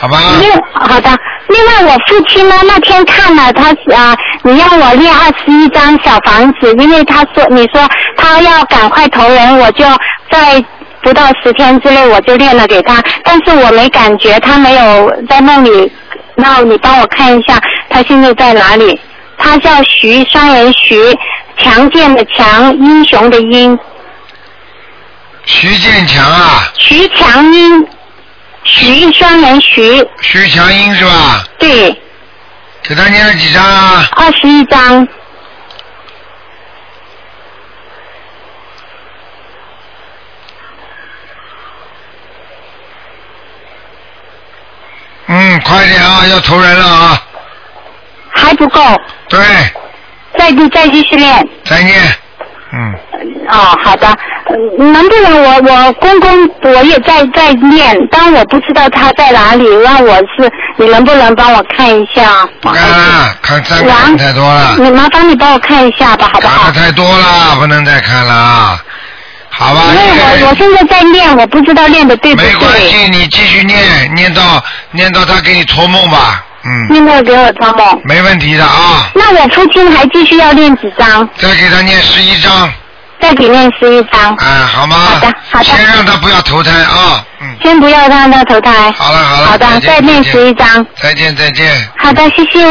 好吧。另好的，另外我父亲呢，那天看了他啊，你让我练二十一张小房子，因为他说你说他要赶快投人，我就在不到十天之内我就练了给他，但是我没感觉，他没有在梦里，那你帮我看一下他现在在哪里？他叫徐双人徐，强健的强，英雄的英，徐建强啊，徐强英，徐双人徐，徐强英是吧？对，给他念了几张啊？二十一张。嗯，快点啊，要投人了啊！还不够，对，再再继续练。再念。嗯，哦，好的，嗯能不能我我公公我也在在念，但我不知道他在哪里，那我是你能不能帮我看一下？不看了，看三个看太多了，你麻烦你帮我看一下吧，好不好？看的太多了，不能再看了啊！好吧，因为我我现在在念，我不知道念的对不对。没关系，你继续念，念到念到他给你托梦吧，嗯，念到给我托梦。没问题的啊。那我父亲还继续要念几张？再给他念十一张，再给念十一张。哎，好吗？好的，好的。先让他不要投胎啊，嗯，先不要让他投胎。好了好了，好的，再见再练再见十一张。再见再见。好的，谢谢。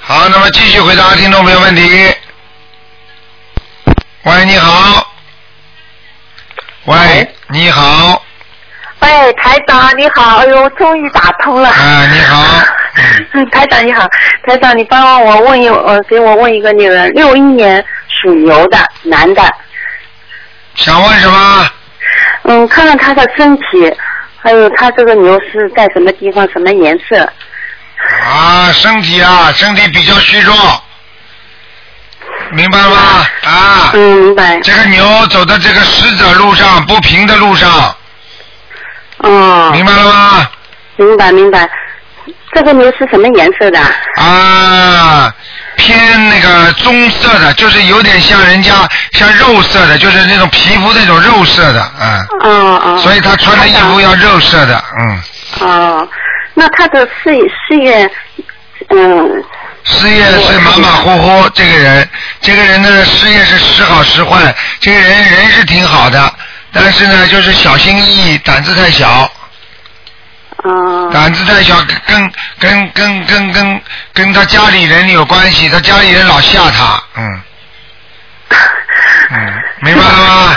好，那么继续回答听众朋友问题。喂，你好。喂，你好，喂，台长你好，哎呦，终于打通了。啊，你好。[laughs] 嗯，台长你好，台长你帮我问一呃，给我问一个女人六一年属牛的男的，想问什么？嗯，看看他的身体，还有他这个牛是在什么地方，什么颜色？啊，身体啊，身体比较虚弱，明白吗？啊。嗯，明白。这个牛走在这个石子路上，不平的路上，哦。明白了吗？明白明白。这个牛是什么颜色的？啊，偏那个棕色的，就是有点像人家像肉色的，就是那种皮肤那种肉色的，嗯。哦哦。所以他穿的衣服要肉色的，嗯。哦，那他的事业事业，嗯。事业是马马虎虎，这个人，这个人的，事业是时好时坏，这个人人是挺好的，但是呢，就是小心翼翼，胆子太小。哦。胆子太小，跟跟跟跟跟跟他家里人有关系，他家里人老吓他，嗯。嗯，明白了吗？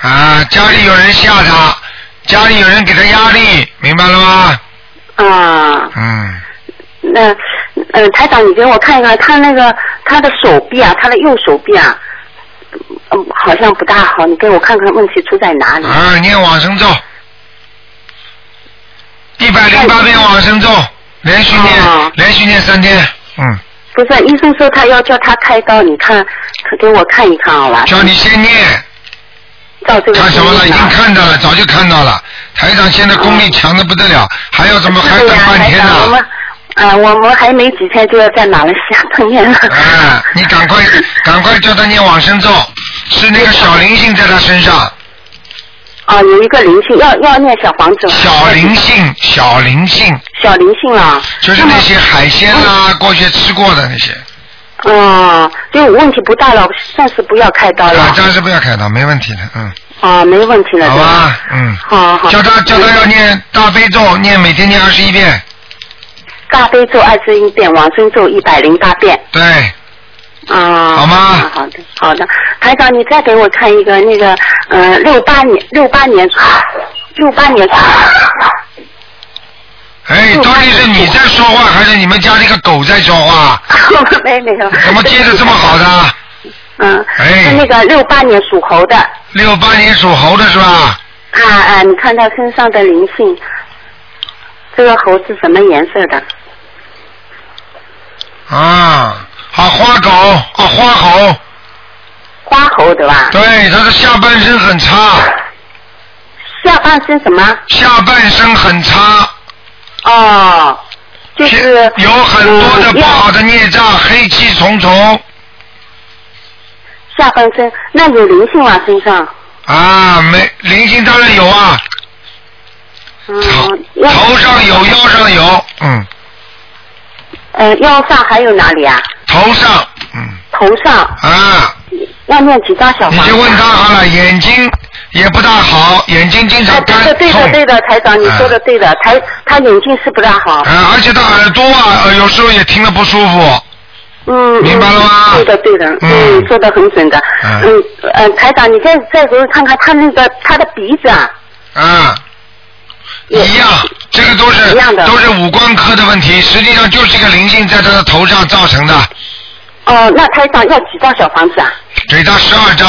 [laughs] 啊，家里有人吓他，家里有人给他压力，明白了吗？啊。嗯。那呃，台长，你给我看一看他那个他的手臂啊，他的右手臂啊，嗯，好像不大好，你给我看看问题出在哪里？啊，念往生咒，一百零八遍往生咒，连续念，连续念三天，嗯。不是，医生说他要叫他开刀，你看，可给我看一看好吧？叫你先念。照这个。看什么了？已经看到了，早就看到了。台长现在功力强的不得了，还要怎么还等半天呢？我们啊，我们还没几天就要在马来西亚碰面了。啊，你赶快 [laughs] 赶快叫他念往生咒，是那个小灵性在他身上。啊，有一个灵性，要要念小房子。小灵性，小灵性。小灵性啊。就是那些海鲜啦，过去吃过的那些。哦，就问题不大了，暂时不要开刀了。啊，暂时不要开刀，没问题的，嗯。啊，没问题的。好吧，嗯。好好。叫他叫他要念大悲咒，念每天念二十一遍。大悲咒二十一遍，往生咒一百零八遍。对。啊。好吗？好的，好的。台长，你再给我看一个那个，呃，六八年，六八年，六八年。哎，到底是你在说话，还是你们家那个狗在说话？[laughs] 没没有。怎么接的这么好的？[laughs] 嗯。哎。是那个六八年属猴的。六八年属猴的是吧？啊啊！你看他身上的灵性，这个猴是什么颜色的？啊，啊，花狗，啊，花猴。花猴对吧？对，它的下半身很差。下半身什么？下半身很差。哦，就是有很多的不好的孽障，黑气重重。下半身那有灵性吗？身上？啊，没灵性当然有啊。嗯。头上有，腰上有，嗯。呃，腰上还有哪里啊？头上，嗯。头上。啊。要念几张小房？你就问他好了，眼睛也不大好，眼睛经常干对的，对的，对的，台长，你说的对的，台他眼睛是不大好。啊，而且他耳朵啊，呃有时候也听得不舒服。嗯。明白了吗？对的，对的，嗯，说的很准的。嗯。呃，台长，你再再给我看看他那个他的鼻子啊。啊。一样，这个都是都是五官科的问题，实际上就是一个灵性在他的头上造成的。哦，那台长要几张小房子啊？给他十二张。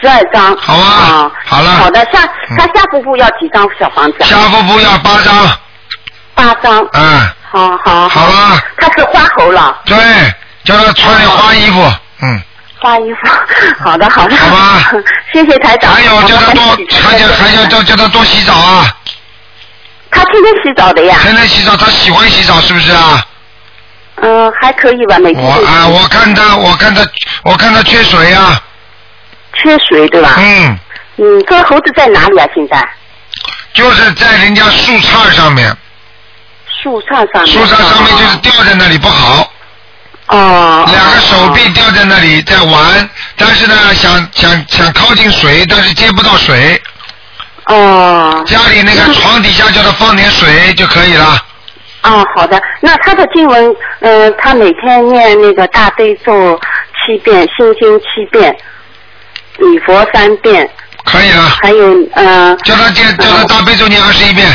十二张。好啊。啊。好了。好的，下他下腹部要几张小房子？下腹部要八张。八张。嗯。好好。好了。他是花猴了。对，叫他穿点花衣服，嗯。花衣服，[laughs] 好的好的。好吧。[laughs] 谢谢台长。还有叫他多，还叫还要叫叫他多洗澡啊。他天天洗澡的呀。天天洗澡，他喜欢洗澡是不是啊？嗯，还可以吧，每天。我啊，我看他，我看他，我看他缺水啊。缺水对吧？嗯。嗯，这个猴子在哪里啊？现在？就是在人家树杈上面。树杈上面。树杈上面就是吊在那里不好。哦。两个手臂吊在那里在玩，但是呢，想想想靠近水，但是接不到水。哦。家里那个床底下叫他放点水就可以了。啊，好的。那他的经文，呃，他每天念那个大悲咒七遍，心经七遍，礼佛三遍，可以了。还有呃，叫他念，叫他大悲咒念二十一遍。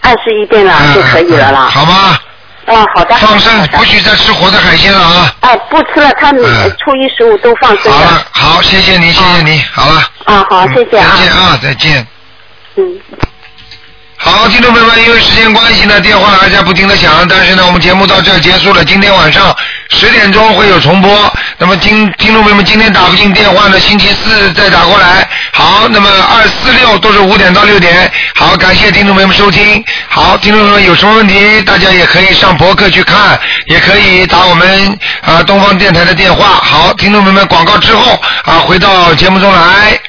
二十一遍了嗯就可以了啦。好吗？哦，好的。放生，不许再吃活的海鲜了啊！啊，不吃了，他们初一十五都放生的。好了，好，谢谢你，谢谢你，好了。啊，好，谢谢啊。再见啊，再见。嗯。好，听众朋友们，因为时间关系呢，电话还在不停的响，但是呢，我们节目到这结束了。今天晚上十点钟会有重播。那么听听众朋友们，今天打不进电话呢，星期四再打过来。好，那么二四六都是五点到六点。好，感谢听众朋友们收听。好，听众朋友们有什么问题，大家也可以上博客去看，也可以打我们啊、东方电台的电话。好，听众朋友们，广告之后啊，回到节目中来。